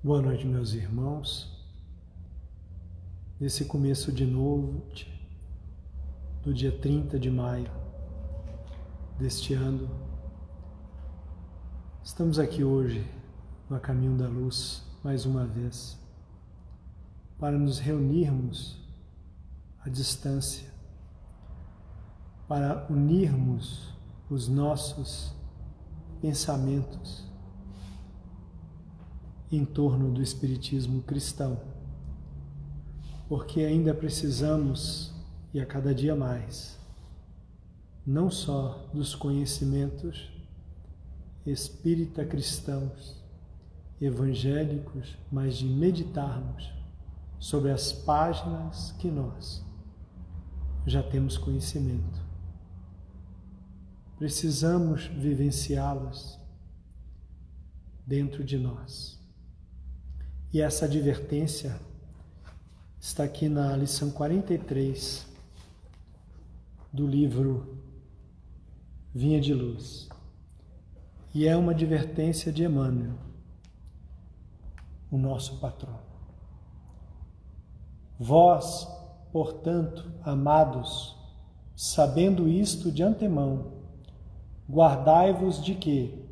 Boa noite, meus irmãos. Nesse começo de novo, do dia 30 de maio deste ano, estamos aqui hoje no Caminho da Luz, mais uma vez, para nos reunirmos à distância, para unirmos os nossos pensamentos em torno do Espiritismo cristão, porque ainda precisamos, e a cada dia mais, não só dos conhecimentos espírita cristãos, evangélicos, mas de meditarmos sobre as páginas que nós já temos conhecimento. Precisamos vivenciá-las dentro de nós. E essa advertência está aqui na lição 43 do livro Vinha de Luz. E é uma advertência de Emmanuel, o nosso patrão. Vós, portanto, amados, sabendo isto de antemão, guardai-vos de que,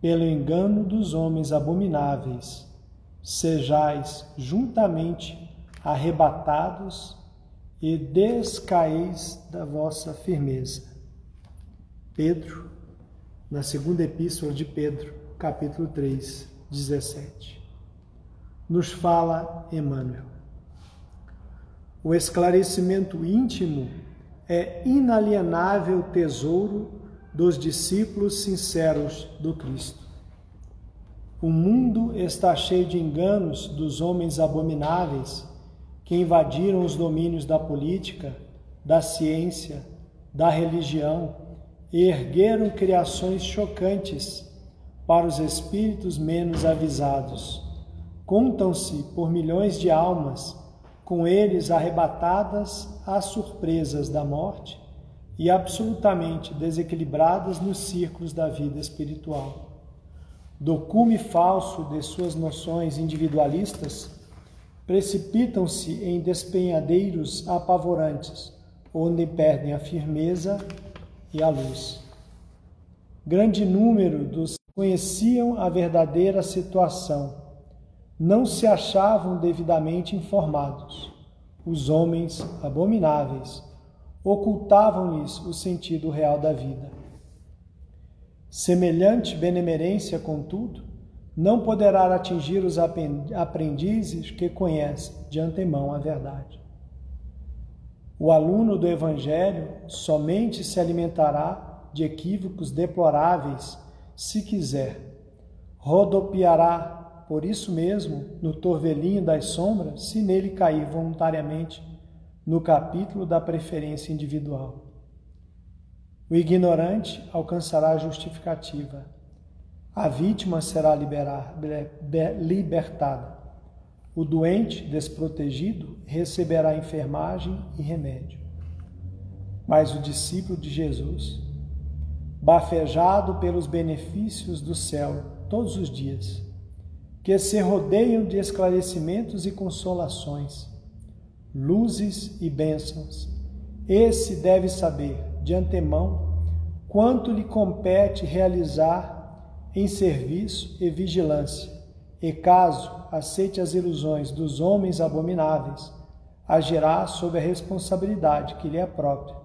pelo engano dos homens abomináveis, sejais juntamente arrebatados e descaís da vossa firmeza. Pedro, na segunda epístola de Pedro, capítulo 3, 17. Nos fala Emmanuel. O esclarecimento íntimo é inalienável tesouro dos discípulos sinceros do Cristo. O mundo está cheio de enganos dos homens abomináveis que invadiram os domínios da política, da ciência, da religião e ergueram criações chocantes para os espíritos menos avisados. Contam-se por milhões de almas, com eles arrebatadas às surpresas da morte e absolutamente desequilibradas nos círculos da vida espiritual do cume falso de suas noções individualistas, precipitam-se em despenhadeiros apavorantes, onde perdem a firmeza e a luz. Grande número dos conheciam a verdadeira situação não se achavam devidamente informados. Os homens abomináveis ocultavam-lhes o sentido real da vida. Semelhante benemerência, contudo, não poderá atingir os aprendizes que conhecem de antemão a verdade. O aluno do Evangelho somente se alimentará de equívocos deploráveis se quiser. Rodopiará, por isso mesmo, no torvelinho das sombras, se nele cair voluntariamente no capítulo da preferência individual. O ignorante alcançará a justificativa. A vítima será liberar, libertada. O doente, desprotegido, receberá enfermagem e remédio. Mas o discípulo de Jesus, bafejado pelos benefícios do céu todos os dias, que se rodeiam de esclarecimentos e consolações, luzes e bênçãos, esse deve saber de antemão quanto lhe compete realizar em serviço e vigilância, e caso aceite as ilusões dos homens abomináveis, agirá sob a responsabilidade que lhe é própria,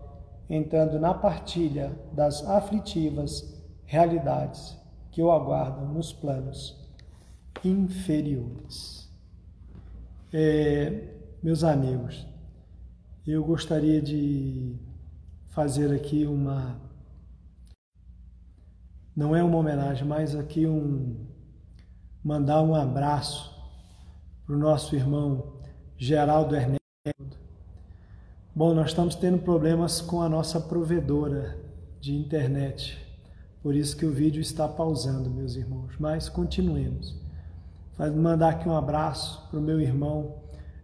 entrando na partilha das aflitivas realidades que o aguardam nos planos inferiores. É, meus amigos, eu gostaria de fazer aqui uma. Não é uma homenagem, mas aqui um. Mandar um abraço para o nosso irmão Geraldo Ernesto. Bom, nós estamos tendo problemas com a nossa provedora de internet, por isso que o vídeo está pausando, meus irmãos. Mas continuemos. Mandar aqui um abraço para o meu irmão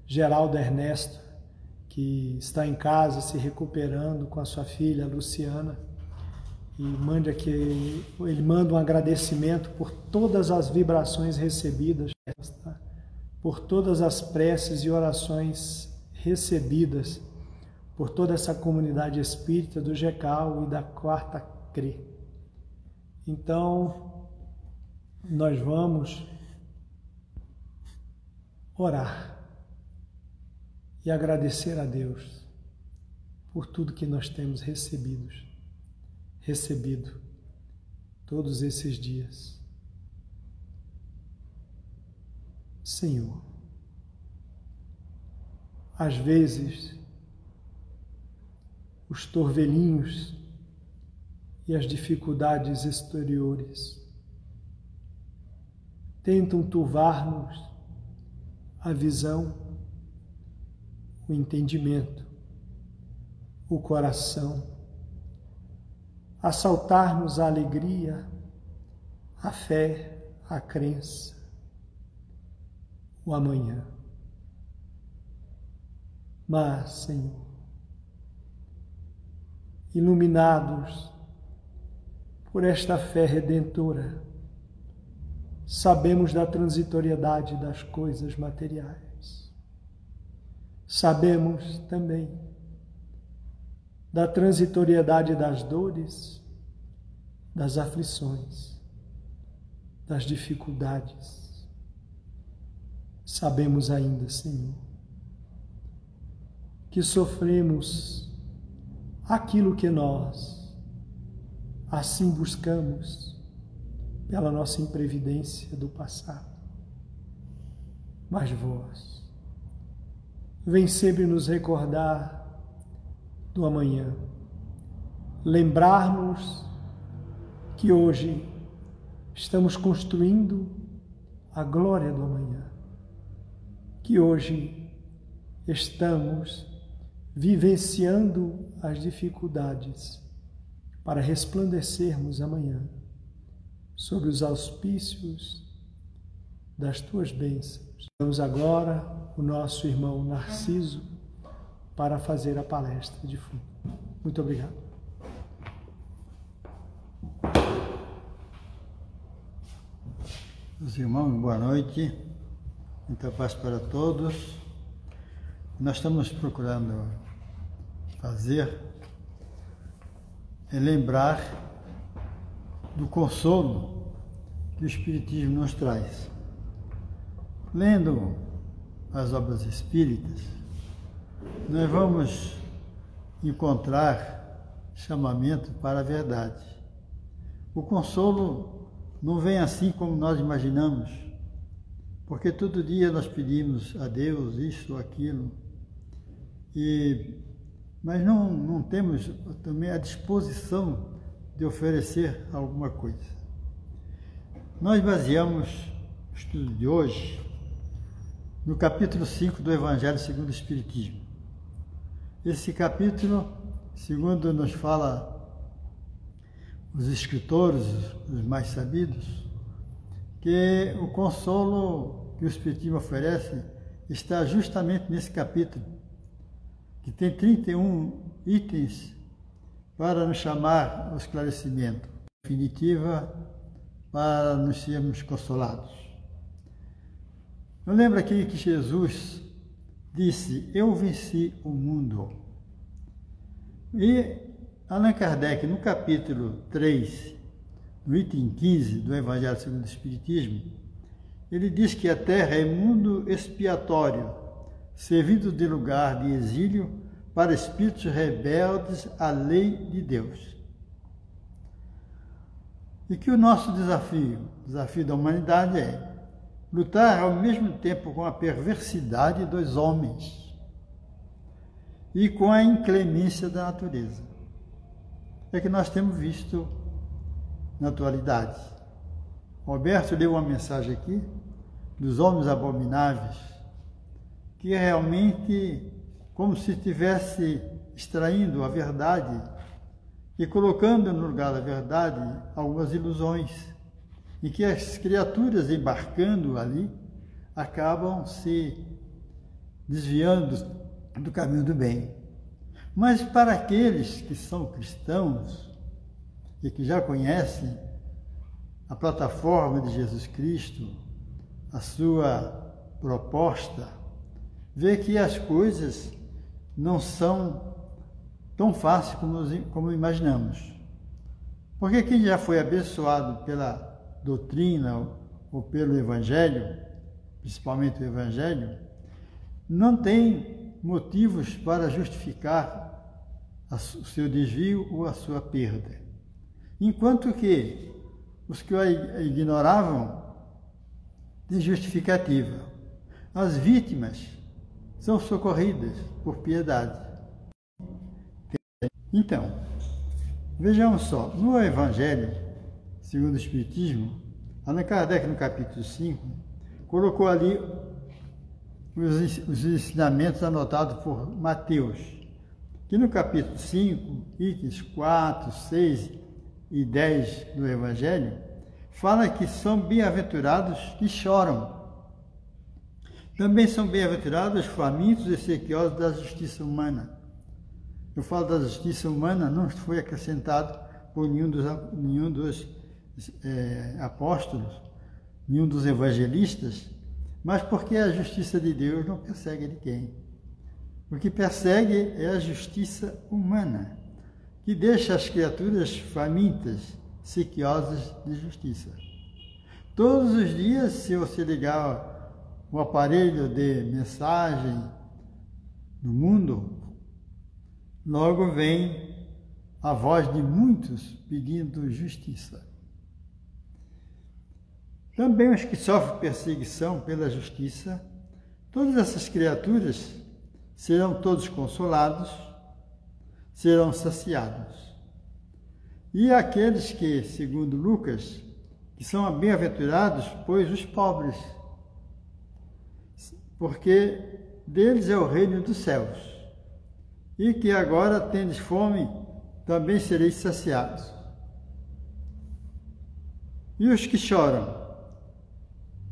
Geraldo Ernesto, que está em casa se recuperando com a sua filha Luciana. E mande aqui ele manda um agradecimento por todas as vibrações recebidas por todas as preces e orações recebidas por toda essa comunidade espírita do GECAL e da Quarta CRE. Então, nós vamos orar e agradecer a Deus por tudo que nós temos recebido, recebido todos esses dias. Senhor, às vezes os torvelinhos e as dificuldades exteriores tentam turvar-nos a visão, o entendimento, o coração, assaltar-nos a alegria, a fé, a crença, o amanhã. Mas, Senhor, iluminados por esta fé redentora, sabemos da transitoriedade das coisas materiais. Sabemos também da transitoriedade das dores, das aflições, das dificuldades. Sabemos ainda, Senhor, que sofremos aquilo que nós assim buscamos pela nossa imprevidência do passado. Mas vós, vem sempre nos recordar do amanhã, lembrar-nos que hoje estamos construindo a glória do amanhã, que hoje estamos vivenciando as dificuldades para resplandecermos amanhã sob os auspícios das tuas bênçãos. Vamos agora o nosso irmão Narciso para fazer a palestra de fundo. Muito obrigado. Meus irmãos, boa noite. Muita paz para todos. Nós estamos procurando fazer é lembrar do consolo que o Espiritismo nos traz. Lendo as obras espíritas, nós vamos encontrar chamamento para a verdade. O consolo não vem assim como nós imaginamos, porque todo dia nós pedimos a Deus isso ou aquilo, e, mas não, não temos também a disposição de oferecer alguma coisa. Nós baseamos o estudo de hoje no capítulo 5 do Evangelho segundo o Espiritismo. Esse capítulo, segundo nos fala os escritores, os mais sabidos, que o consolo que o Espiritismo oferece está justamente nesse capítulo, que tem 31 itens para nos chamar ao esclarecimento, definitiva para nos sermos consolados. Eu lembro aqui que Jesus disse: Eu venci o mundo. E Allan Kardec, no capítulo 3, no item 15 do Evangelho segundo o Espiritismo, ele diz que a terra é mundo expiatório, servindo de lugar de exílio para espíritos rebeldes à lei de Deus. E que o nosso desafio, o desafio da humanidade é lutar ao mesmo tempo com a perversidade dos homens e com a inclemência da natureza. É que nós temos visto na atualidade. Roberto deu uma mensagem aqui dos homens abomináveis, que é realmente como se estivesse extraindo a verdade e colocando no lugar da verdade algumas ilusões em que as criaturas embarcando ali acabam se desviando do caminho do bem. Mas para aqueles que são cristãos e que já conhecem a plataforma de Jesus Cristo, a sua proposta, vê que as coisas não são tão fáceis como, como imaginamos. Porque quem já foi abençoado pela doutrina ou pelo Evangelho, principalmente o Evangelho, não tem motivos para justificar o seu desvio ou a sua perda. Enquanto que os que o ignoravam têm justificativa. As vítimas são socorridas por piedade. Então, vejamos só, no Evangelho, segundo o Espiritismo, Allan Kardec, no capítulo 5, colocou ali os, os ensinamentos anotados por Mateus, que no capítulo 5, itens 4, 6 e 10 do Evangelho, fala que são bem-aventurados que choram. Também são bem-aventurados os famintos e sequiosos da justiça humana. Eu falo da justiça humana, não foi acrescentado por nenhum dos, nenhum dos é, apóstolos, nenhum dos evangelistas, mas porque a justiça de Deus não persegue ninguém. O que persegue é a justiça humana, que deixa as criaturas famintas, sequiosas de justiça. Todos os dias, se você ligar o aparelho de mensagem no mundo, logo vem a voz de muitos pedindo justiça. Também os que sofrem perseguição pela justiça, todas essas criaturas serão todos consolados, serão saciados. E aqueles que, segundo Lucas, que são bem-aventurados, pois os pobres, porque deles é o reino dos céus. E que agora tendes fome, também sereis saciados. E os que choram,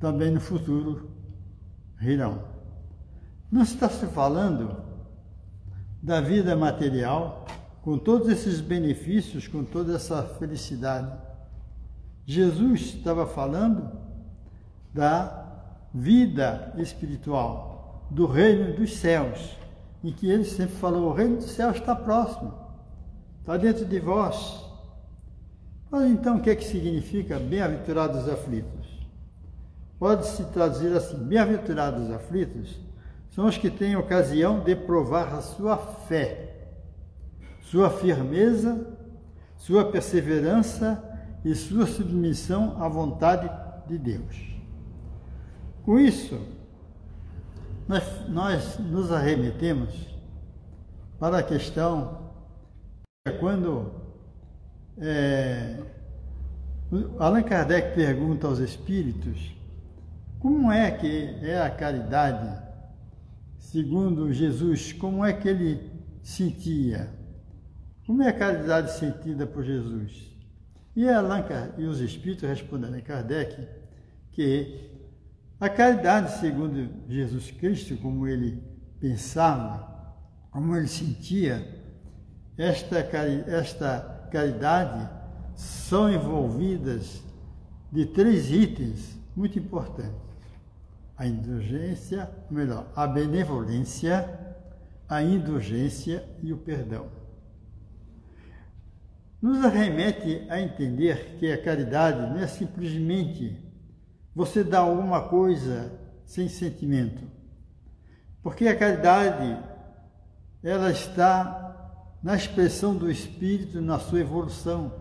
também no futuro rirão. Não está se falando da vida material, com todos esses benefícios, com toda essa felicidade. Jesus estava falando da vida espiritual, do reino dos céus, em que ele sempre falou: o reino dos céus está próximo, está dentro de vós. Mas então o que é que significa bem-aventurados aflitos? Pode-se traduzir assim: bem-aventurados aflitos são os que têm ocasião de provar a sua fé, sua firmeza, sua perseverança e sua submissão à vontade de Deus. Com isso, nós, nós nos arremetemos para a questão quando é, Allan Kardec pergunta aos espíritos como é que é a caridade, segundo Jesus, como é que ele sentia? Como é a caridade sentida por Jesus? E, Allan, e os Espíritos responderam a Kardec que a caridade, segundo Jesus Cristo, como ele pensava, como ele sentia, esta, esta caridade são envolvidas de três itens muito importantes a indulgência, melhor, a benevolência, a indulgência e o perdão. Nos arremete a entender que a caridade não é simplesmente você dar alguma coisa sem sentimento. Porque a caridade ela está na expressão do espírito na sua evolução.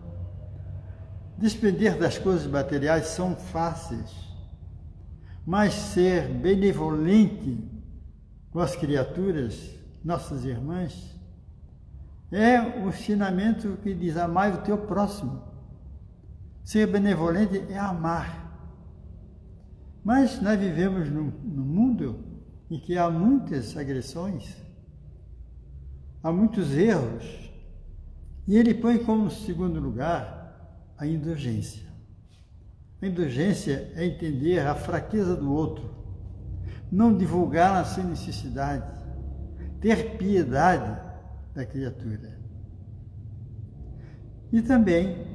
Despender das coisas materiais são fáceis mas ser benevolente com as criaturas, nossas irmãs, é o ensinamento que diz: amai o teu próximo. Ser benevolente é amar. Mas nós vivemos num, num mundo em que há muitas agressões, há muitos erros, e ele põe como segundo lugar a indulgência. Indulgência é entender a fraqueza do outro, não divulgar sem necessidade, ter piedade da criatura. E também,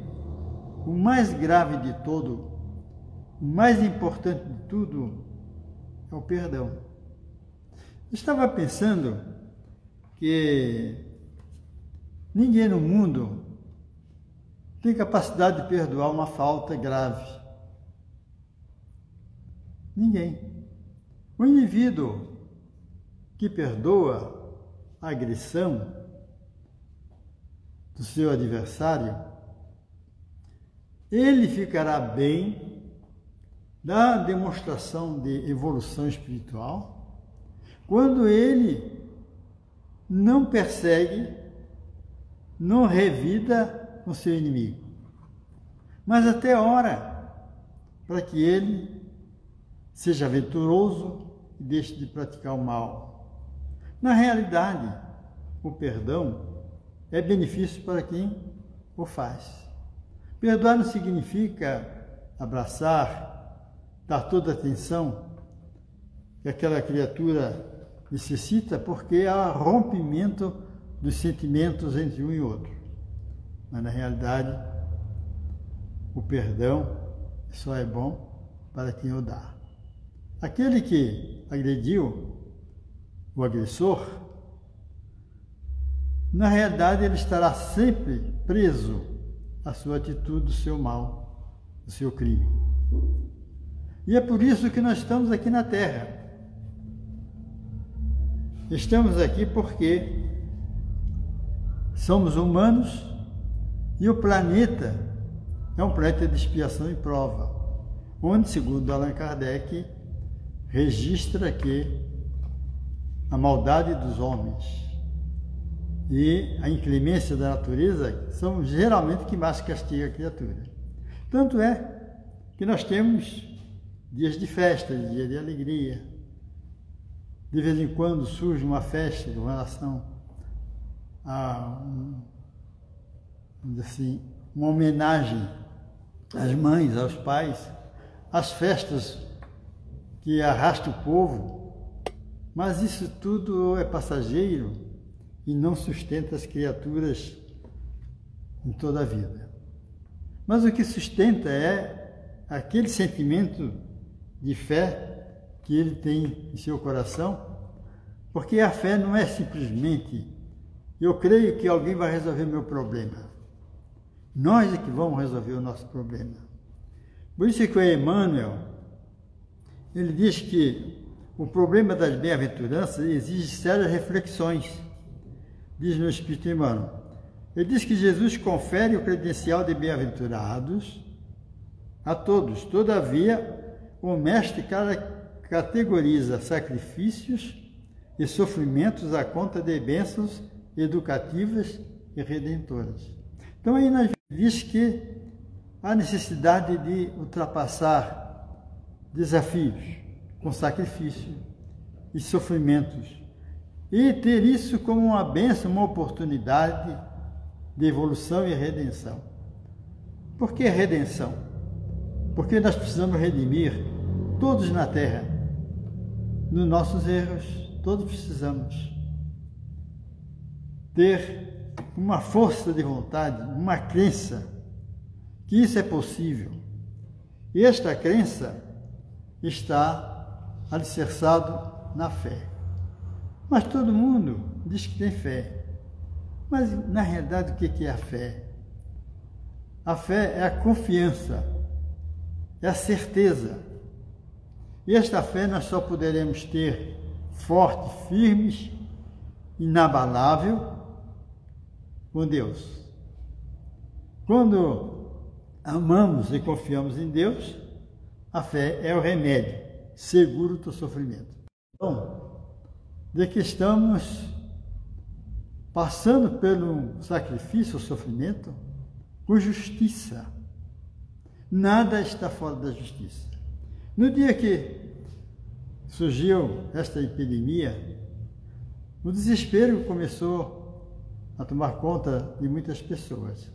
o mais grave de todo, o mais importante de tudo, é o perdão. Estava pensando que ninguém no mundo tem capacidade de perdoar uma falta grave. Ninguém. O indivíduo que perdoa a agressão do seu adversário, ele ficará bem da demonstração de evolução espiritual quando ele não persegue, não revida o seu inimigo, mas até ora para que ele seja aventuroso e deixe de praticar o mal. Na realidade, o perdão é benefício para quem o faz. Perdoar não significa abraçar, dar toda a atenção que aquela criatura necessita, porque há rompimento dos sentimentos entre um e outro. Mas na realidade, o perdão só é bom para quem o dá. Aquele que agrediu o agressor, na realidade ele estará sempre preso à sua atitude, do seu mal, do seu crime. E é por isso que nós estamos aqui na Terra. Estamos aqui porque somos humanos e o planeta é um planeta de expiação e prova, onde, segundo Allan Kardec, registra que a maldade dos homens e a inclemência da natureza são geralmente que mais castiga a criatura. Tanto é que nós temos dias de festa, dias de alegria. De vez em quando surge uma festa com relação a um, assim, uma homenagem às mães, aos pais, às festas que arrasta o povo, mas isso tudo é passageiro e não sustenta as criaturas em toda a vida. Mas o que sustenta é aquele sentimento de fé que ele tem em seu coração, porque a fé não é simplesmente eu creio que alguém vai resolver meu problema. Nós é que vamos resolver o nosso problema. Por isso que o Emmanuel, ele diz que o problema das bem-aventuranças exige sérias reflexões, diz no Espírito Emmanuel. Ele diz que Jesus confere o credencial de bem-aventurados a todos. Todavia, o Mestre categoriza sacrifícios e sofrimentos à conta de bênçãos educativas e redentoras. Então aí nós diz que há necessidade de ultrapassar desafios, com sacrifício e sofrimentos, e ter isso como uma benção, uma oportunidade de evolução e redenção. Por que redenção? Porque nós precisamos redimir todos na terra, nos nossos erros, todos precisamos ter uma força de vontade, uma crença que isso é possível. E esta crença está alicerçado na fé. Mas todo mundo diz que tem fé. Mas, na realidade, o que é a fé? A fé é a confiança, é a certeza. E esta fé nós só poderemos ter forte, firmes, inabalável com Deus. Quando amamos e confiamos em Deus, a fé é o remédio seguro do sofrimento. Então, de que estamos passando pelo sacrifício, o sofrimento, com justiça. Nada está fora da justiça. No dia que surgiu esta epidemia, o desespero começou a tomar conta de muitas pessoas.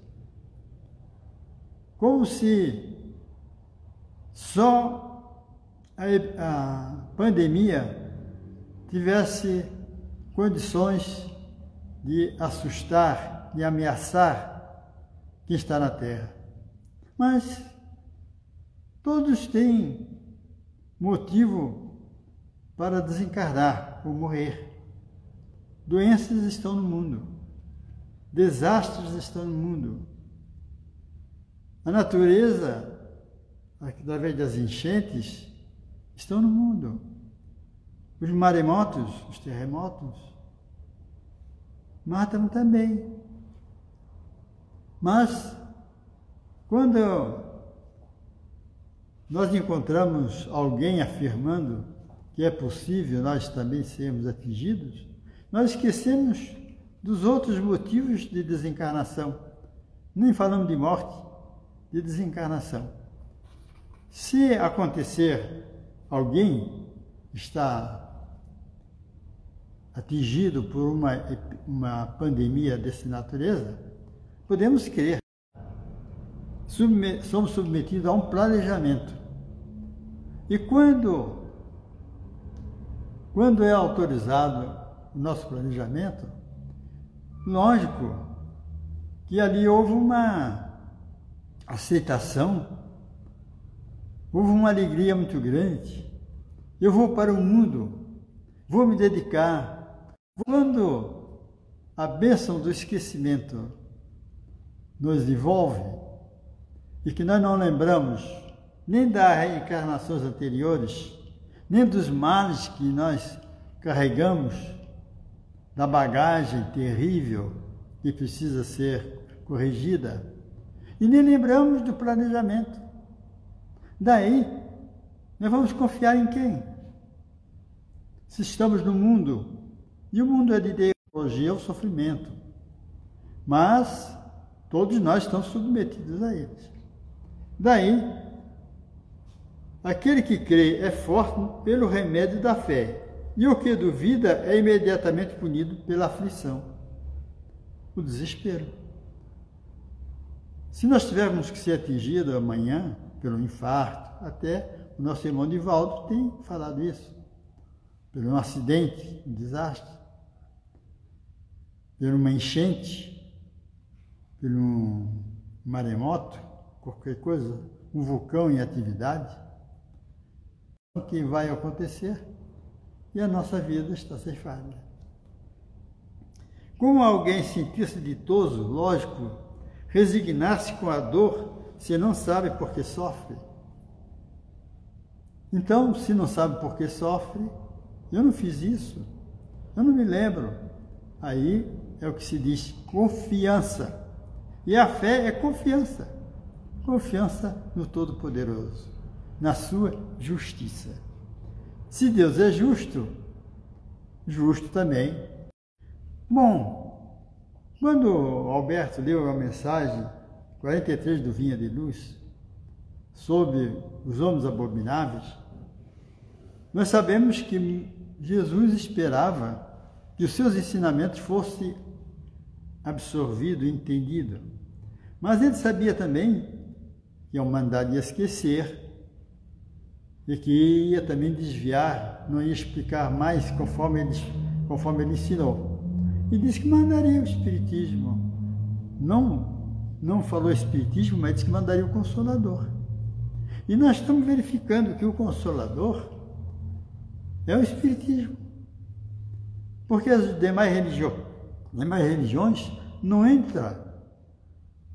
Como se só a, a pandemia tivesse condições de assustar, de ameaçar quem está na Terra. Mas todos têm motivo para desencarnar ou morrer. Doenças estão no mundo, desastres estão no mundo. A natureza, através das enchentes, estão no mundo. Os maremotos, os terremotos, matam também. Mas, quando nós encontramos alguém afirmando que é possível nós também sermos atingidos, nós esquecemos dos outros motivos de desencarnação. Nem falamos de morte, de desencarnação. Se acontecer alguém está atingido por uma, uma pandemia dessa natureza, podemos crer. Somos submetidos a um planejamento. E quando, quando é autorizado o nosso planejamento, lógico que ali houve uma aceitação, houve uma alegria muito grande. Eu vou para o mundo, vou me dedicar. Quando a bênção do esquecimento nos envolve e que nós não lembramos nem das reencarnações anteriores, nem dos males que nós carregamos, da bagagem terrível que precisa ser corrigida, e nem lembramos do planejamento. Daí, nós vamos confiar em quem? Se estamos no mundo, e o mundo é de ideologia ao sofrimento, mas todos nós estamos submetidos a eles. Daí, aquele que crê é forte pelo remédio da fé, e o que duvida é imediatamente punido pela aflição, o desespero. Se nós tivermos que ser atingidos amanhã pelo infarto, até o nosso irmão Divaldo tem falado isso, pelo um acidente, um desastre, por uma enchente, por um maremoto, qualquer coisa, um vulcão em atividade, o que vai acontecer e a nossa vida está ceifada. Como alguém sentir-se ditoso, lógico, resignar-se com a dor se não sabe por que sofre? Então, se não sabe por que sofre, eu não fiz isso, eu não me lembro. Aí é o que se diz confiança. E a fé é confiança. Confiança no Todo-Poderoso, na sua justiça. Se Deus é justo, justo também. Bom, quando Alberto leu a mensagem 43 do Vinha de Luz sobre os homens abomináveis, nós sabemos que Jesus esperava que os seus ensinamentos fossem absorvidos, entendidos. Mas ele sabia também que ao mandar esquecer, e que ia também desviar, não ia explicar mais conforme ele, conforme ele ensinou. E disse que mandaria o Espiritismo. Não, não falou Espiritismo, mas disse que mandaria o Consolador. E nós estamos verificando que o Consolador é o Espiritismo. Porque as demais, religio, demais religiões não entram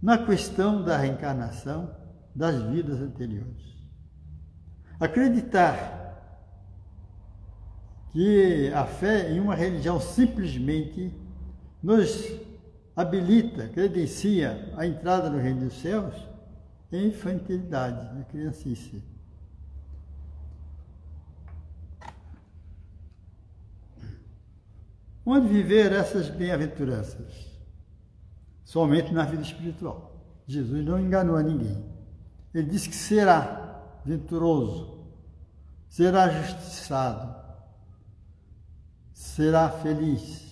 na questão da reencarnação das vidas anteriores. Acreditar que a fé em uma religião simplesmente nos habilita, credencia a entrada no reino dos céus é infantilidade, é criancice. Onde viver essas bem-aventuranças? Somente na vida espiritual. Jesus não enganou a ninguém. Ele disse que será venturoso, será justiçado, será feliz.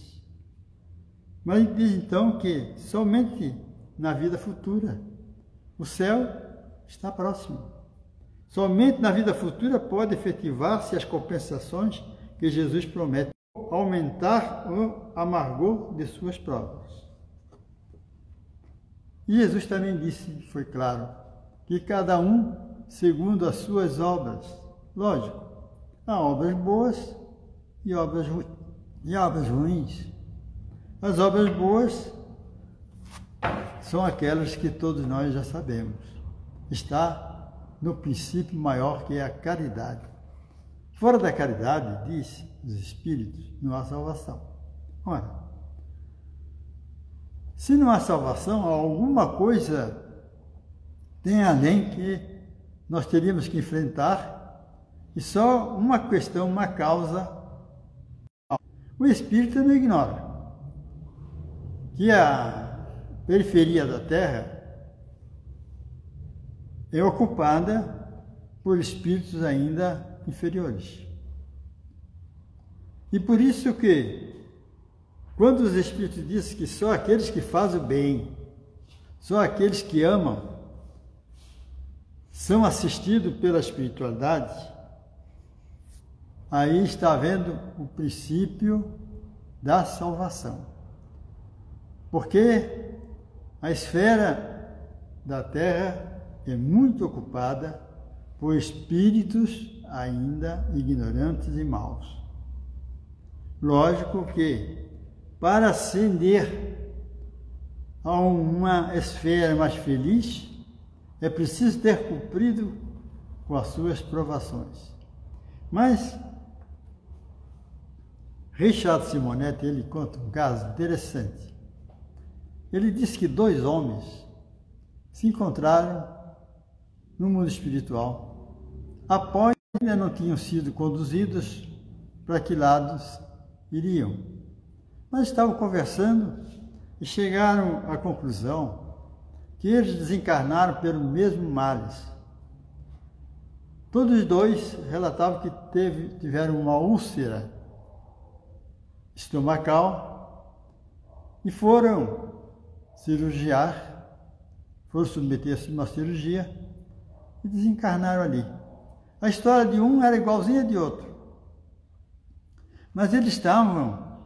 Mas diz então que somente na vida futura o céu está próximo. Somente na vida futura pode efetivar-se as compensações que Jesus promete, aumentar o amargor de suas provas. E Jesus também disse, foi claro, que cada um segundo as suas obras. Lógico, Há obras boas e obras, e obras ruins. As obras boas são aquelas que todos nós já sabemos. Está no princípio maior que é a caridade. Fora da caridade, diz os Espíritos, não há salvação. Ora, se não há salvação, alguma coisa tem além que nós teríamos que enfrentar e só uma questão, uma causa. O espírito não ignora que a periferia da Terra é ocupada por espíritos ainda inferiores. E por isso que, quando os espíritos dizem que só aqueles que fazem o bem, só aqueles que amam, são assistidos pela espiritualidade, aí está havendo o princípio da salvação. Porque a esfera da Terra é muito ocupada por espíritos ainda ignorantes e maus. Lógico que para ascender a uma esfera mais feliz é preciso ter cumprido com as suas provações. Mas Richard Simonetti, ele conta um caso interessante. Ele diz que dois homens se encontraram no mundo espiritual após ainda não tinham sido conduzidos para que lados iriam. Mas estavam conversando e chegaram à conclusão que eles desencarnaram pelo mesmo males. Todos os dois relatavam que teve, tiveram uma úlcera estomacal e foram cirurgiar, foram submeter-se a uma cirurgia e desencarnaram ali. A história de um era igualzinha de outro. Mas eles estavam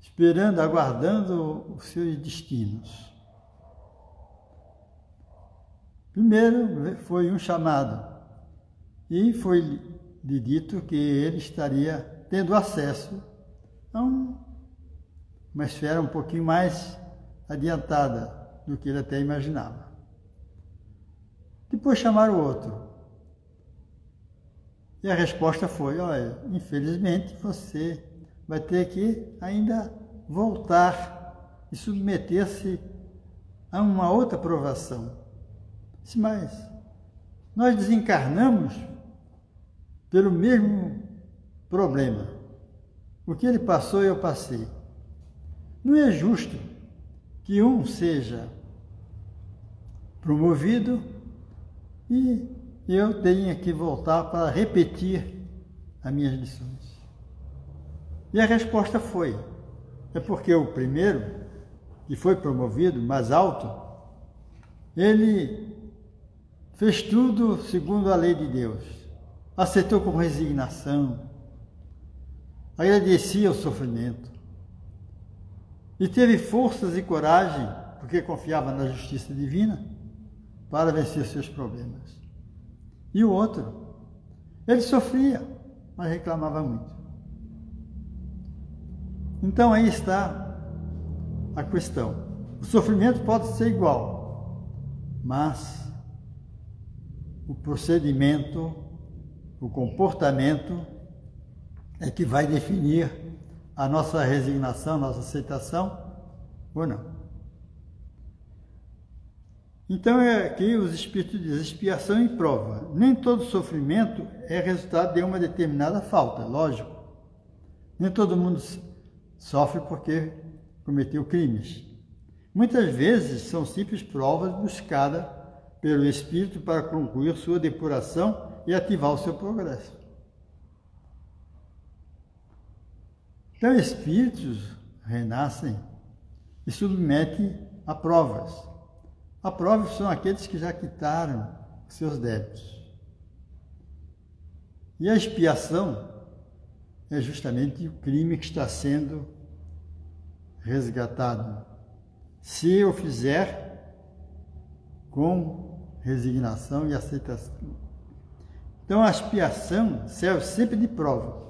esperando, aguardando os seus destinos. Primeiro foi um chamado e foi lhe dito que ele estaria tendo acesso então, uma esfera um pouquinho mais adiantada do que ele até imaginava. Depois chamaram o outro. E a resposta foi: olha, infelizmente você vai ter que ainda voltar e submeter-se a uma outra provação. Mas nós desencarnamos pelo mesmo problema. O que ele passou, eu passei. Não é justo que um seja promovido e eu tenha que voltar para repetir as minhas lições. E a resposta foi: é porque o primeiro, que foi promovido mais alto, ele fez tudo segundo a lei de Deus, aceitou com resignação, agradecia o sofrimento e teve forças e coragem, porque confiava na justiça divina, para vencer seus problemas. E o outro, ele sofria, mas reclamava muito. Então aí está a questão. O sofrimento pode ser igual, mas o procedimento, o comportamento é que vai definir a nossa resignação, nossa aceitação ou não. Então é aqui os Espíritos dizem expiação e prova. Nem todo sofrimento é resultado de uma determinada falta, lógico. Nem todo mundo sofre porque cometeu crimes. Muitas vezes são simples provas buscadas pelo Espírito para concluir sua depuração e ativar o seu progresso. Então, espíritos renascem e submetem a provas. A prova são aqueles que já quitaram seus débitos. E a expiação é justamente o crime que está sendo resgatado. Se eu fizer com resignação e aceitação. Então a expiação serve sempre de prova,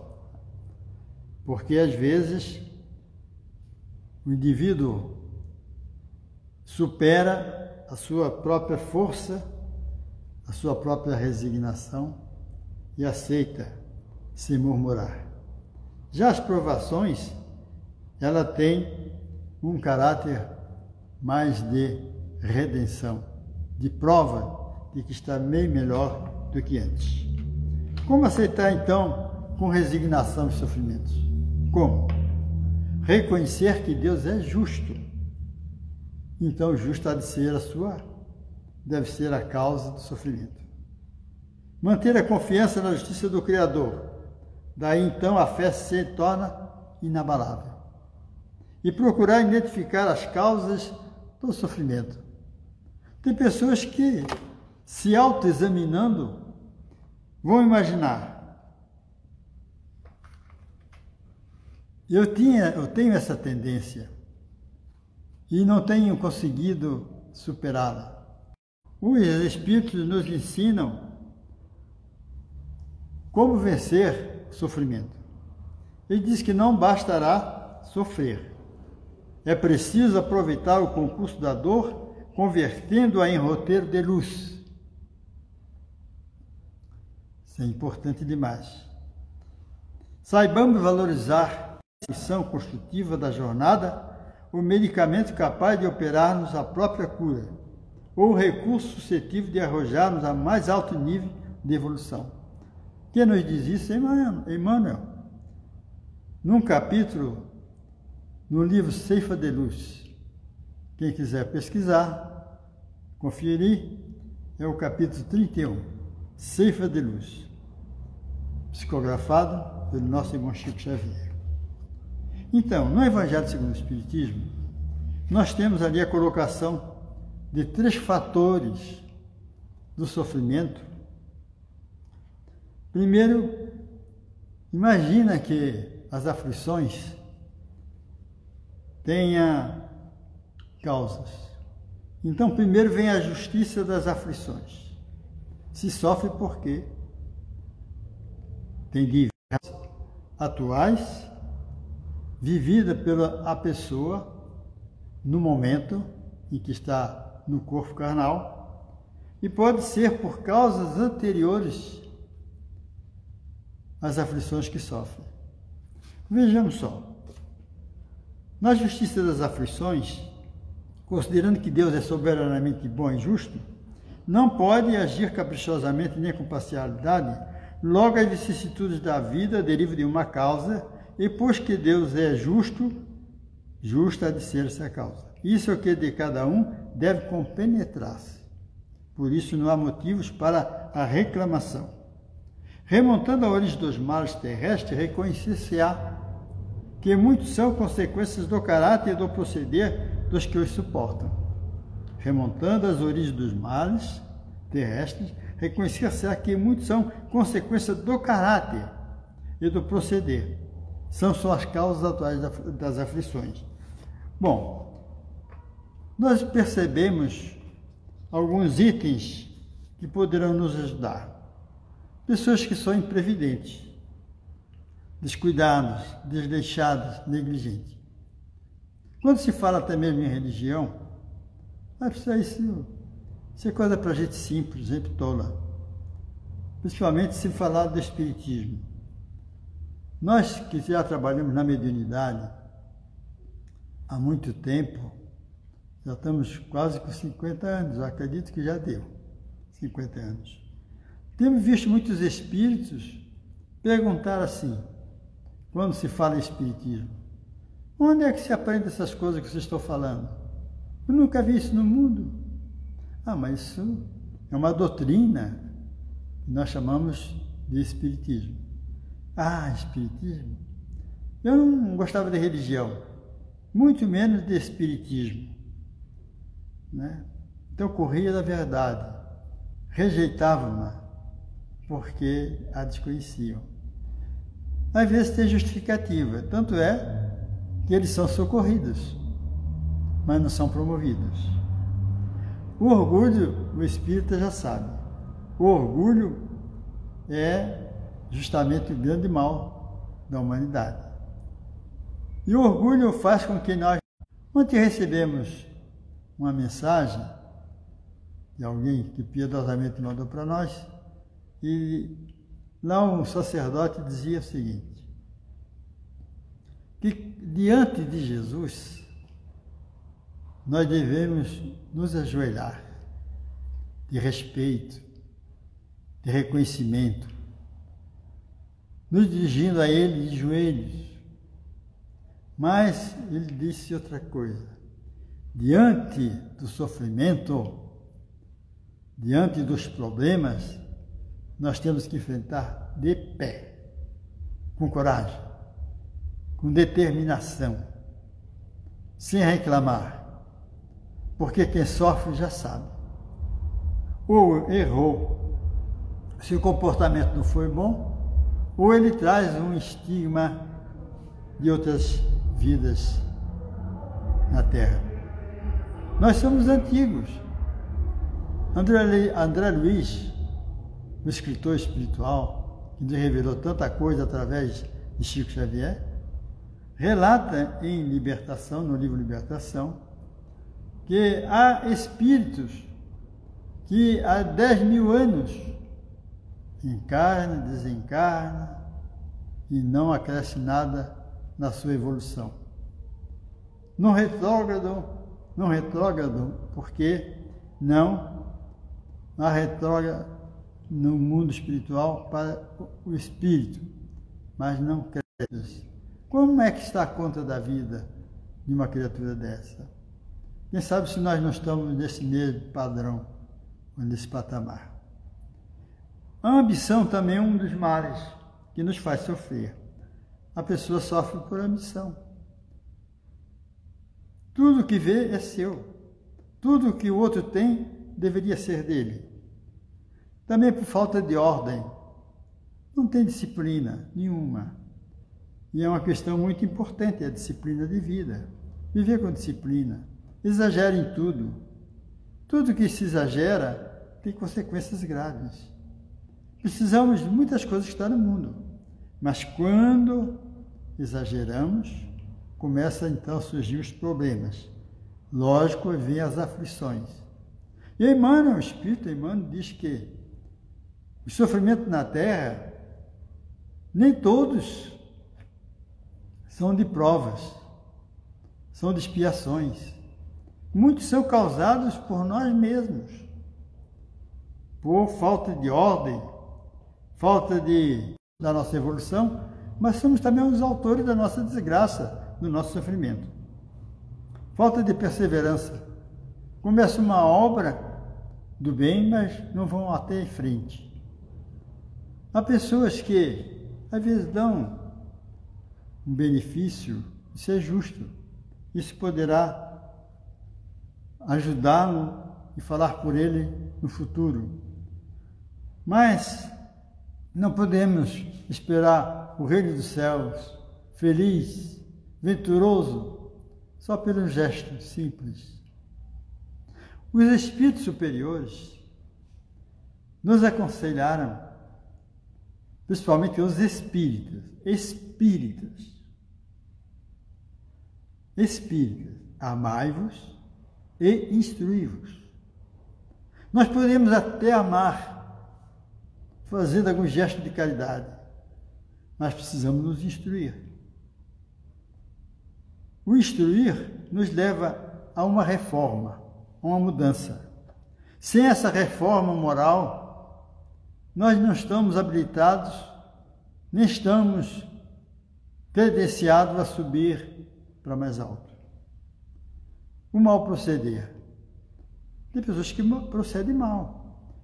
porque às vezes o indivíduo supera a sua própria força, a sua própria resignação e aceita se murmurar. Já as provações, ela tem um caráter mais de redenção, de prova de que está meio melhor do que antes. Como aceitar então com resignação os sofrimentos? Como? Reconhecer que Deus é justo. Então, justo há de ser a sua, deve ser a causa do sofrimento. Manter a confiança na justiça do Criador. Daí então a fé se torna inabalável. E procurar identificar as causas do sofrimento. Tem pessoas que, se autoexaminando, Vão imaginar. Eu, tinha, eu tenho essa tendência e não tenho conseguido superá-la. Os Espíritos nos ensinam como vencer o sofrimento. Ele diz que não bastará sofrer. É preciso aproveitar o concurso da dor, convertendo-a em roteiro de luz. é importante demais. Saibamos valorizar missão construtiva da jornada, o medicamento capaz de operar-nos a própria cura, ou o recurso suscetível de arrojar-nos a mais alto nível de evolução. Quem nos diz isso? Emmanuel. Num capítulo, no livro Ceifa de Luz. Quem quiser pesquisar, conferir, é o capítulo 31, Ceifa de Luz psicografado pelo nosso irmão Chico Xavier. Então, no Evangelho segundo o Espiritismo, nós temos ali a colocação de três fatores do sofrimento. Primeiro, imagina que as aflições tenha causas. Então, primeiro vem a justiça das aflições. Se sofre por quê? tem dívidas atuais, vivida pela a pessoa no momento em que está no corpo carnal, e pode ser por causas anteriores às aflições que sofre. Vejamos só. Na justiça das aflições, considerando que Deus é soberanamente bom e justo, não pode agir caprichosamente nem com parcialidade Logo, as vicissitudes da vida derivam de uma causa, e pois que Deus é justo, justa há de ser essa causa. Isso é o que de cada um deve compenetrar-se. Por isso não há motivos para a reclamação. Remontando a origem dos males terrestres, reconhecer-se-á que muitos são consequências do caráter e do proceder dos que os suportam. Remontando as origens dos males terrestres, reconhecer-se que muitos são consequência do caráter e do proceder. São só as causas atuais das aflições. Bom, nós percebemos alguns itens que poderão nos ajudar. Pessoas que são imprevidentes, descuidados, desleixados, negligentes. Quando se fala até mesmo em religião, isso, isso é coisa para gente simples, gente tola principalmente se falar do Espiritismo. Nós que já trabalhamos na mediunidade há muito tempo, já estamos quase com 50 anos, acredito que já deu 50 anos. Temos visto muitos espíritos perguntar assim, quando se fala em Espiritismo, onde é que se aprende essas coisas que vocês estão falando? Eu nunca vi isso no mundo. Ah, mas isso é uma doutrina, nós chamamos de Espiritismo. Ah, Espiritismo? Eu não gostava de religião, muito menos de Espiritismo. Né? Então corria da verdade, rejeitavam-na porque a desconheciam. Às vezes tem justificativa, tanto é que eles são socorridos, mas não são promovidos. O orgulho, o espírita já sabe. O orgulho é justamente o grande mal da humanidade. E o orgulho faz com que nós, quando recebemos uma mensagem de alguém que piedosamente mandou para nós, e lá um sacerdote dizia o seguinte: que diante de Jesus nós devemos nos ajoelhar de respeito, de reconhecimento, nos dirigindo a Ele de joelhos. Mas ele disse outra coisa. Diante do sofrimento, diante dos problemas, nós temos que enfrentar de pé, com coragem, com determinação, sem reclamar, porque quem sofre já sabe. Ou errou, se o comportamento não foi bom, ou ele traz um estigma de outras vidas na Terra. Nós somos antigos. André, André Luiz, o escritor espiritual, que nos revelou tanta coisa através de Chico Xavier, relata em Libertação, no livro Libertação, que há espíritos que há 10 mil anos encarna, desencarna e não acresce nada na sua evolução. No retrógrado, no retrógrado, porque não há retrógrado no mundo espiritual para o espírito, mas não cresce. Como é que está a conta da vida de uma criatura dessa? Quem sabe se nós não estamos nesse mesmo padrão, nesse patamar. A ambição também é um dos males que nos faz sofrer. A pessoa sofre por ambição. Tudo que vê é seu. Tudo que o outro tem deveria ser dele. Também por falta de ordem. Não tem disciplina nenhuma. E é uma questão muito importante a disciplina de vida. Viver com disciplina. Exagera em tudo. Tudo que se exagera tem consequências graves. Precisamos de muitas coisas que estão no mundo, mas quando exageramos, começa então a surgir os problemas. Lógico, vêm as aflições. E Emmanuel, o Espírito Emmanuel, diz que o sofrimento na Terra, nem todos são de provas, são de expiações. Muitos são causados por nós mesmos, por falta de ordem, falta de, da nossa evolução, mas somos também os autores da nossa desgraça, do nosso sofrimento. Falta de perseverança. Começa uma obra do bem, mas não vão até em frente. Há pessoas que, às vezes, dão um benefício, isso é justo. Isso poderá ajudá-lo e falar por ele no futuro. Mas não podemos esperar o reino dos céus feliz, venturoso, só pelo gesto simples. Os espíritos superiores nos aconselharam, principalmente os espíritas, espíritas, espíritas, amai-vos e instruí-vos. Nós podemos até amar fazendo algum gesto de caridade. Mas precisamos nos instruir. O instruir nos leva a uma reforma, a uma mudança. Sem essa reforma moral, nós não estamos habilitados, nem estamos credenciados a subir para mais alto. O mal proceder. Tem pessoas que procedem mal.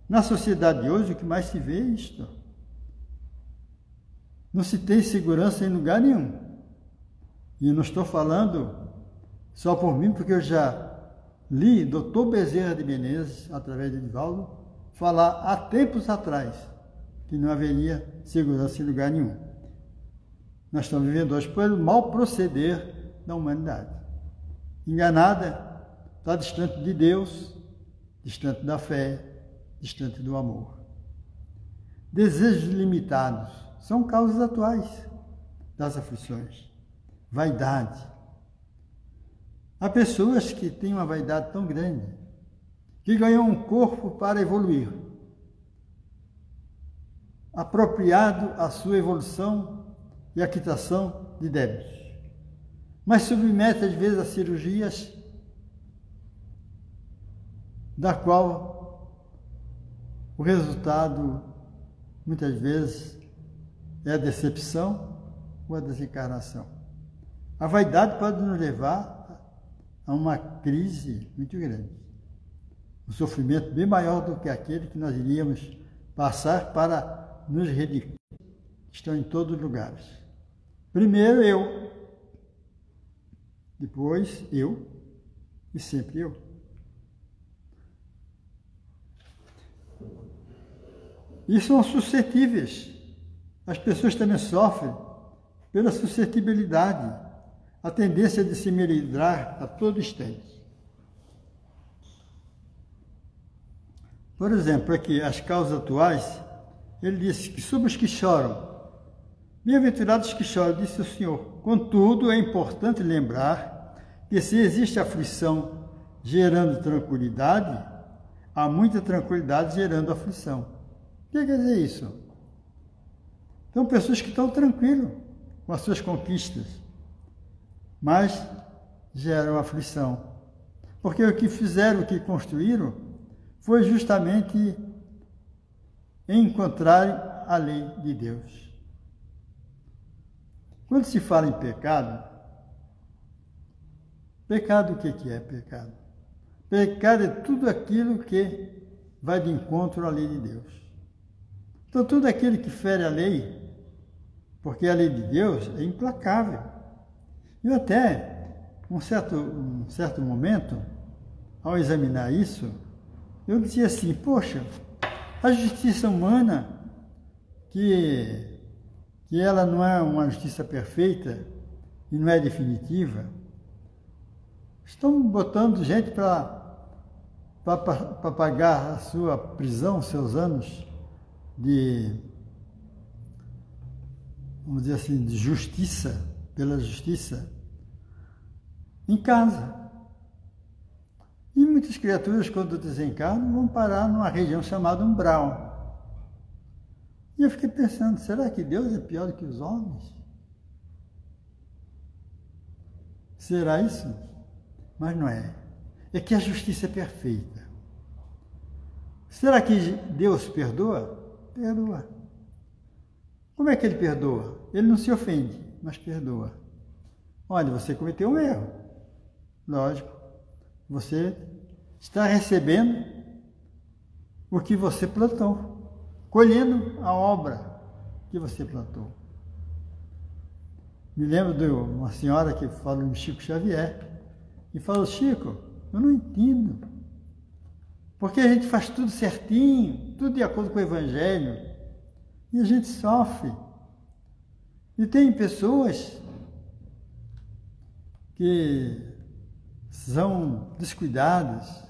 Na sociedade de hoje, o que mais se vê é isto. Não se tem segurança em lugar nenhum. E não estou falando só por mim, porque eu já li Dr. Bezerra de Menezes, através de Edivaldo, falar há tempos atrás que não haveria segurança em lugar nenhum. Nós estamos vivendo hoje pelo mau proceder da humanidade. Enganada, está distante de Deus, distante da fé, distante do amor. desejos limitados, são causas atuais das aflições. Vaidade. Há pessoas que têm uma vaidade tão grande que ganhou um corpo para evoluir, apropriado à sua evolução e a quitação de débitos, mas submete às vezes a cirurgias da qual o resultado muitas vezes é a decepção ou a desencarnação. A vaidade pode nos levar a uma crise muito grande. Um sofrimento bem maior do que aquele que nós iríamos passar para nos redimir. Estão em todos os lugares. Primeiro eu, depois eu e sempre eu. E são suscetíveis. As pessoas também sofrem pela suscetibilidade, a tendência de se melindrar a todo instante. Por exemplo, aqui, as causas atuais, ele disse que sobre os que choram, bem-aventurados que choram, disse o Senhor. Contudo, é importante lembrar que se existe aflição gerando tranquilidade, há muita tranquilidade gerando aflição. O que quer dizer isso? São pessoas que estão tranquilas com as suas conquistas, mas geram aflição. Porque o que fizeram, o que construíram, foi justamente encontrar a lei de Deus. Quando se fala em pecado, pecado o que é pecado? Pecado é tudo aquilo que vai de encontro à lei de Deus. Então, tudo aquele que fere a lei, porque a lei de Deus é implacável. Eu até, um certo, um certo momento, ao examinar isso, eu dizia assim, poxa, a justiça humana, que, que ela não é uma justiça perfeita e não é definitiva, estão botando gente para pagar a sua prisão, seus anos, de, vamos dizer assim, de justiça, pela justiça, em casa. E muitas criaturas, quando desencarnam, vão parar numa região chamada umbral. E eu fiquei pensando, será que Deus é pior do que os homens? Será isso? Mas não é. É que a justiça é perfeita. Será que Deus perdoa? Perdoa. Como é que ele perdoa? Ele não se ofende, mas perdoa. Olha, você cometeu um erro. Lógico. Você está recebendo o que você plantou, colhendo a obra que você plantou. Me lembro de uma senhora que falou em Chico Xavier e falou: Chico, eu não entendo porque a gente faz tudo certinho, tudo de acordo com o Evangelho, e a gente sofre. E tem pessoas que são descuidadas,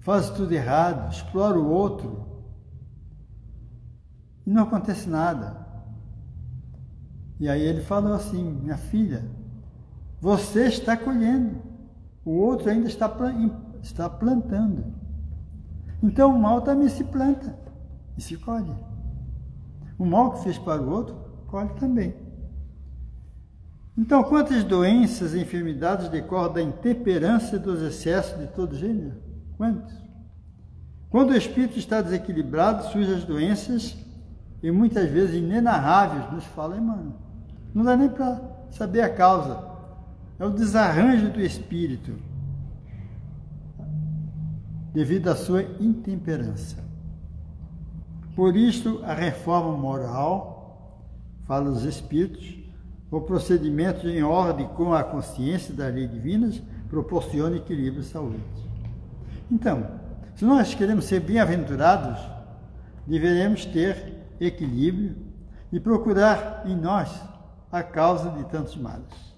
fazem tudo errado, exploram o outro, e não acontece nada. E aí ele falou assim: minha filha, você está colhendo, o outro ainda está está plantando. Então o mal também se planta e se colhe. O mal que fez para o outro, colhe também. Então, quantas doenças e enfermidades decorrem da intemperância e dos excessos de todo gênero? Quantos? Quando o espírito está desequilibrado, surgem as doenças e muitas vezes inenarráveis, nos fala, mano. Não dá nem para saber a causa. É o desarranjo do espírito devido à sua intemperança. Por isto, a reforma moral, fala os Espíritos, o procedimento em ordem com a consciência das leis divinas proporciona equilíbrio e saúde. Então, se nós queremos ser bem-aventurados, deveremos ter equilíbrio e procurar em nós a causa de tantos males.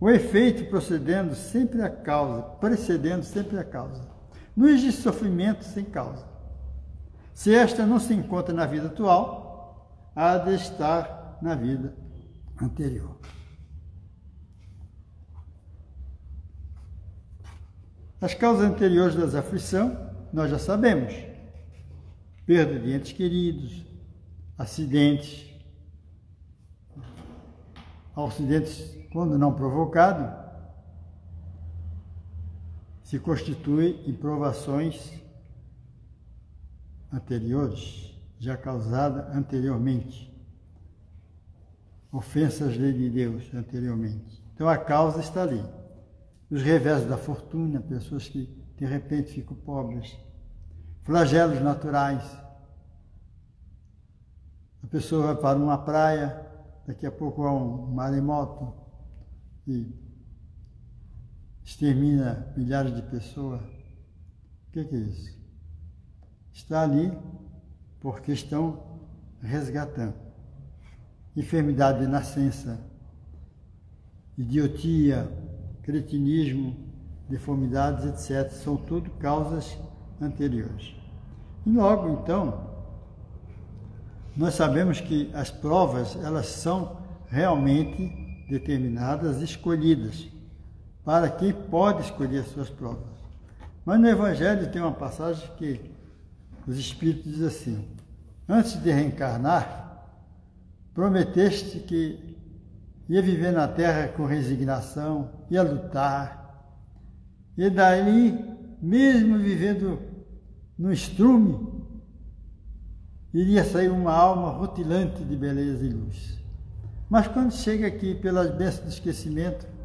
O efeito procedendo sempre a causa, precedendo sempre a causa. Não existe sofrimento sem causa. Se esta não se encontra na vida atual, há de estar na vida anterior. As causas anteriores das aflição, nós já sabemos. Perda de entes queridos, acidentes, acidentes, quando não provocado, se constitui em provações anteriores, já causada anteriormente, ofensas de Deus anteriormente. Então a causa está ali. Os revés da fortuna, pessoas que de repente ficam pobres, flagelos naturais. A pessoa vai para uma praia, daqui a pouco há um maremoto e extermina milhares de pessoas. O que, é isso? Está ali porque estão resgatando. Enfermidade de nascença, idiotia, cretinismo, deformidades, etc. São tudo causas anteriores. E logo, então, nós sabemos que as provas, elas são realmente determinadas, escolhidas para quem pode escolher as suas provas. Mas no Evangelho tem uma passagem que os Espíritos dizem assim: Antes de reencarnar, prometeste que ia viver na terra com resignação, ia lutar, e daí, mesmo vivendo no estrume, iria sair uma alma rutilante de beleza e luz. Mas quando chega aqui pelas bênçãos do esquecimento,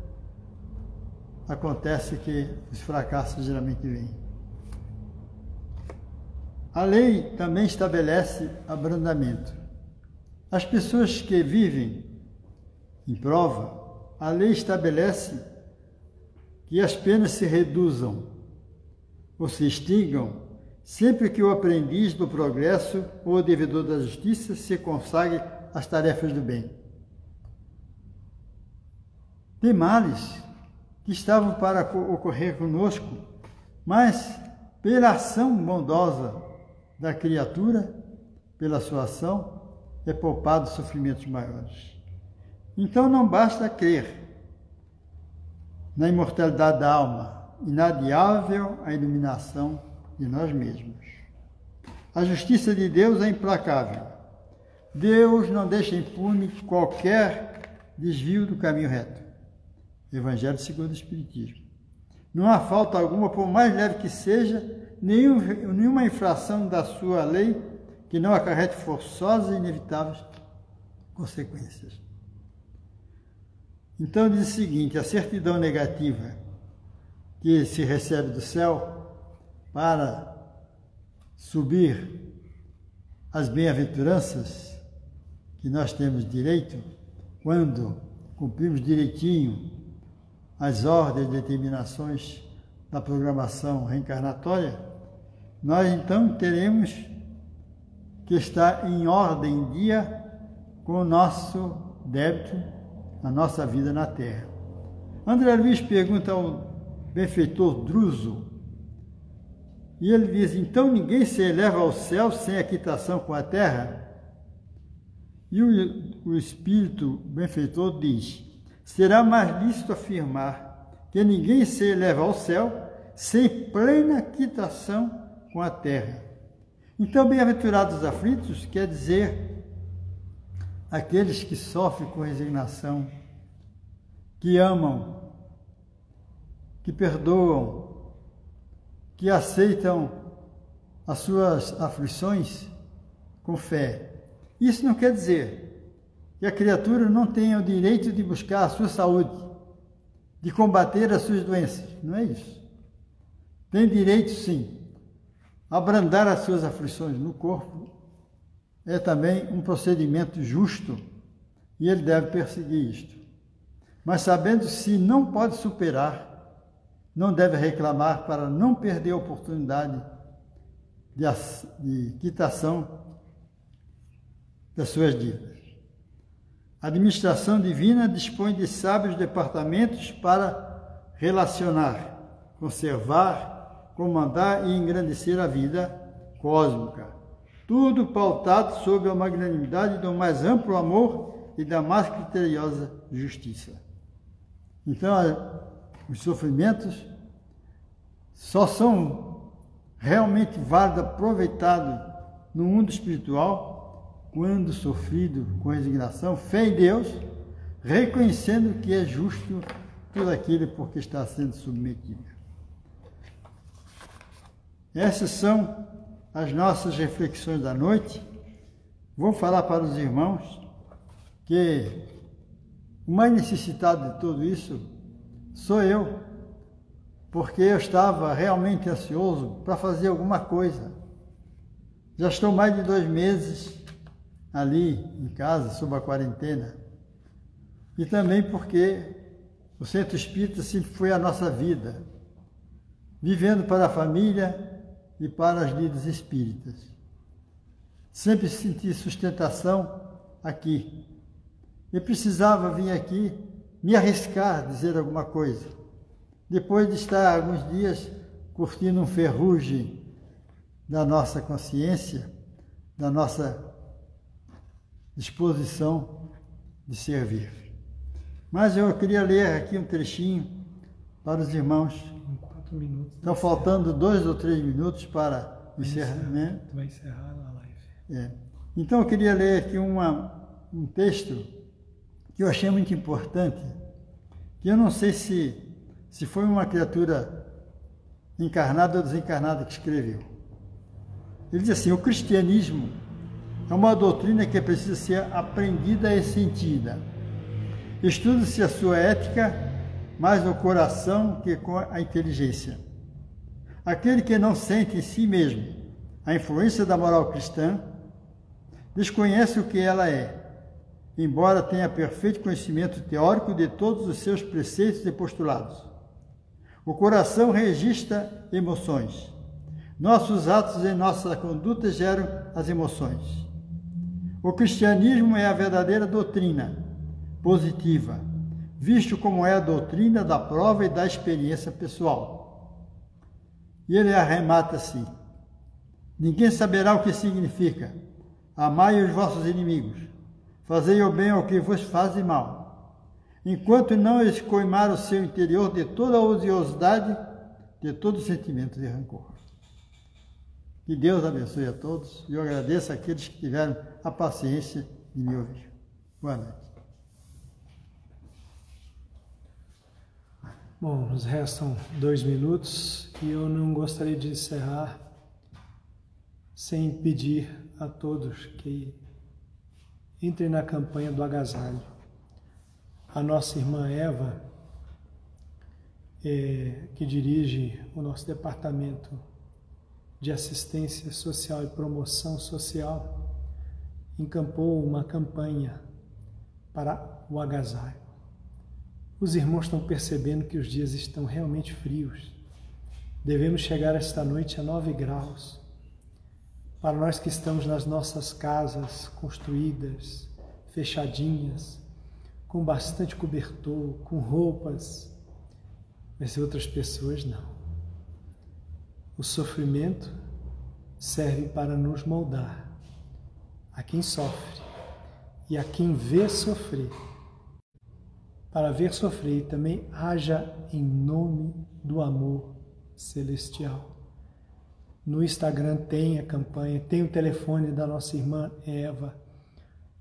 acontece que os fracassos geralmente vêm. A lei também estabelece abrandamento. As pessoas que vivem em prova, a lei estabelece que as penas se reduzam ou se extingam sempre que o aprendiz do progresso ou o devedor da justiça se consagre às tarefas do bem. Tem males que estavam para ocorrer conosco, mas pela ação bondosa da criatura, pela sua ação, é poupado sofrimentos maiores. Então não basta crer na imortalidade da alma, inadiável a iluminação de nós mesmos. A justiça de Deus é implacável. Deus não deixa impune qualquer desvio do caminho reto. Evangelho segundo o Espiritismo. Não há falta alguma, por mais leve que seja, nenhum, nenhuma infração da sua lei que não acarrete forçosas e inevitáveis consequências. Então diz o seguinte: a certidão negativa que se recebe do céu para subir as bem-aventuranças que nós temos direito quando cumprimos direitinho as ordens e determinações da programação reencarnatória, nós então teremos que estar em ordem em dia com o nosso débito, a nossa vida na Terra. André Luiz pergunta ao benfeitor Druso, e ele diz: então ninguém se eleva ao céu sem a quitação com a terra? E o, o Espírito benfeitor diz: será mais lícito afirmar que ninguém se eleva ao céu sem plena quitação com a terra. Então, bem-aventurados os aflitos quer dizer aqueles que sofrem com resignação, que amam, que perdoam, que aceitam as suas aflições com fé. Isso não quer dizer que a criatura não tenha o direito de buscar a sua saúde, de combater as suas doenças. Não é isso. Tem direito, sim. Abrandar as suas aflições no corpo é também um procedimento justo e ele deve perseguir isto. Mas sabendo se não pode superar, não deve reclamar para não perder a oportunidade de, de quitação das suas dívidas. A administração divina dispõe de sábios departamentos para relacionar, conservar, comandar e engrandecer a vida cósmica. tudo pautado sobre a magnanimidade do mais amplo amor e da mais criteriosa justiça. Então, os sofrimentos só são realmente válidos, aproveitados no mundo espiritual quando sofrido com resignação, fé em Deus, reconhecendo que é justo tudo aquilo porque está sendo submetido. Essas são as nossas reflexões da noite. Vou falar para os irmãos que o mais necessitado de tudo isso sou eu, porque eu estava realmente ansioso para fazer alguma coisa. Já estou mais de dois meses ali em casa, sob a quarentena. E também porque o centro espírita sempre foi a nossa vida, vivendo para a família e para as lidas espíritas. Sempre senti sustentação aqui. E precisava vir aqui me arriscar, dizer alguma coisa. Depois de estar alguns dias curtindo um ferrugem da nossa consciência, da nossa disposição de servir. Mas eu queria ler aqui um trechinho para os irmãos quatro minutos. Estão faltando dois ou três minutos para o encerramento. Vai encerrar a live. É. Então eu queria ler aqui uma, um texto que eu achei muito importante, que eu não sei se, se foi uma criatura encarnada ou desencarnada que escreveu. Ele diz assim: o cristianismo é uma doutrina que precisa ser aprendida e sentida. Estuda-se a sua ética mais no coração que com a inteligência. Aquele que não sente em si mesmo a influência da moral cristã, desconhece o que ela é, embora tenha perfeito conhecimento teórico de todos os seus preceitos e postulados. O coração registra emoções. Nossos atos e nossa conduta geram as emoções. O cristianismo é a verdadeira doutrina positiva visto como é a doutrina da prova e da experiência pessoal. E ele arremata assim: Ninguém saberá o que significa. Amai os vossos inimigos, fazei o bem ao que vos faz mal, enquanto não escoimar o seu interior de toda a odiosidade, de todo sentimento de rancor. Que Deus abençoe a todos e eu agradeço àqueles que tiveram a paciência de me ouvir. Boa noite. Bom, nos restam dois minutos e eu não gostaria de encerrar sem pedir a todos que entrem na campanha do agasalho. A nossa irmã Eva, é, que dirige o nosso departamento de assistência social e promoção social, encampou uma campanha para o agasalho. Os irmãos estão percebendo que os dias estão realmente frios. Devemos chegar esta noite a 9 graus. Para nós que estamos nas nossas casas construídas, fechadinhas, com bastante cobertor, com roupas, mas outras pessoas não. O sofrimento serve para nos moldar a quem sofre e a quem vê sofrer para ver sofrer também haja em nome do amor celestial. No Instagram tem a campanha, tem o telefone da nossa irmã Eva.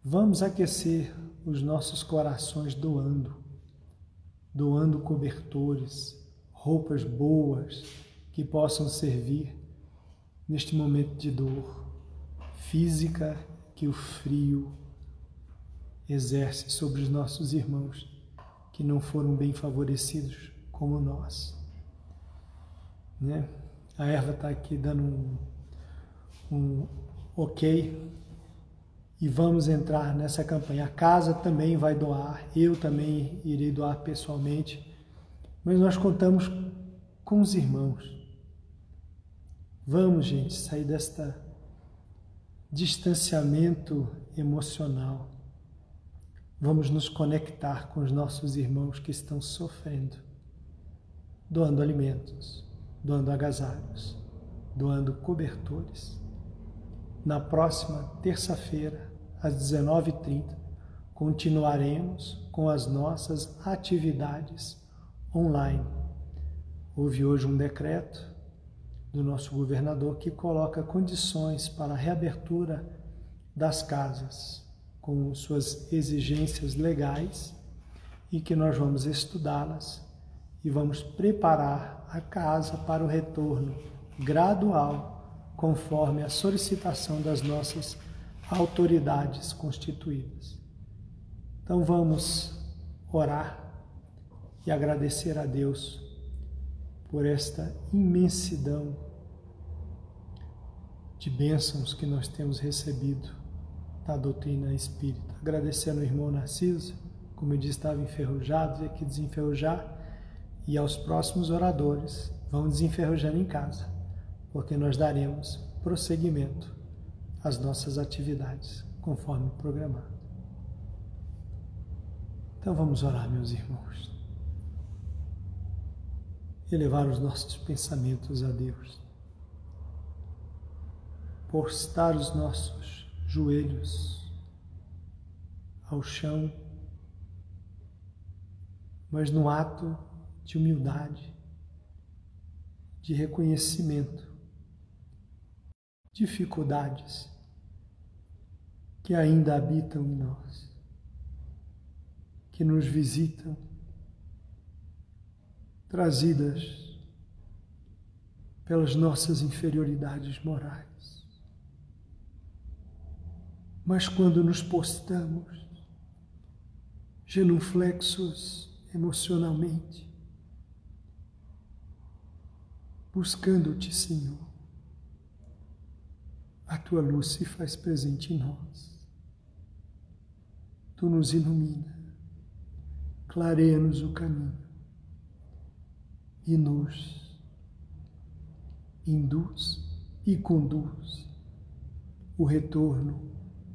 Vamos aquecer os nossos corações doando, doando cobertores, roupas boas que possam servir neste momento de dor física que o frio exerce sobre os nossos irmãos que não foram bem favorecidos como nós. Né? A erva está aqui dando um, um ok e vamos entrar nessa campanha. A casa também vai doar, eu também irei doar pessoalmente, mas nós contamos com os irmãos. Vamos, gente, sair desta distanciamento emocional vamos nos conectar com os nossos irmãos que estão sofrendo, doando alimentos, doando agasalhos, doando cobertores. na próxima terça-feira, às 19h30, continuaremos com as nossas atividades online. Houve hoje um decreto do nosso governador que coloca condições para a reabertura das casas, com suas exigências legais, e que nós vamos estudá-las e vamos preparar a casa para o retorno gradual, conforme a solicitação das nossas autoridades constituídas. Então vamos orar e agradecer a Deus por esta imensidão de bênçãos que nós temos recebido da doutrina espírita. Agradecendo ao irmão Narciso, como eu disse, estava enferrujado, e aqui desenferrujar, e aos próximos oradores, vão desenferrujando em casa, porque nós daremos prosseguimento às nossas atividades, conforme programado. Então vamos orar, meus irmãos. Elevar os nossos pensamentos a Deus. Postar os nossos joelhos ao chão, mas no ato de humildade, de reconhecimento, dificuldades que ainda habitam em nós que nos visitam, trazidas pelas nossas inferioridades morais. Mas quando nos postamos, genuflexos emocionalmente, buscando-te, Senhor, a tua luz se faz presente em nós. Tu nos ilumina clareia-nos o caminho e nos induz e conduz o retorno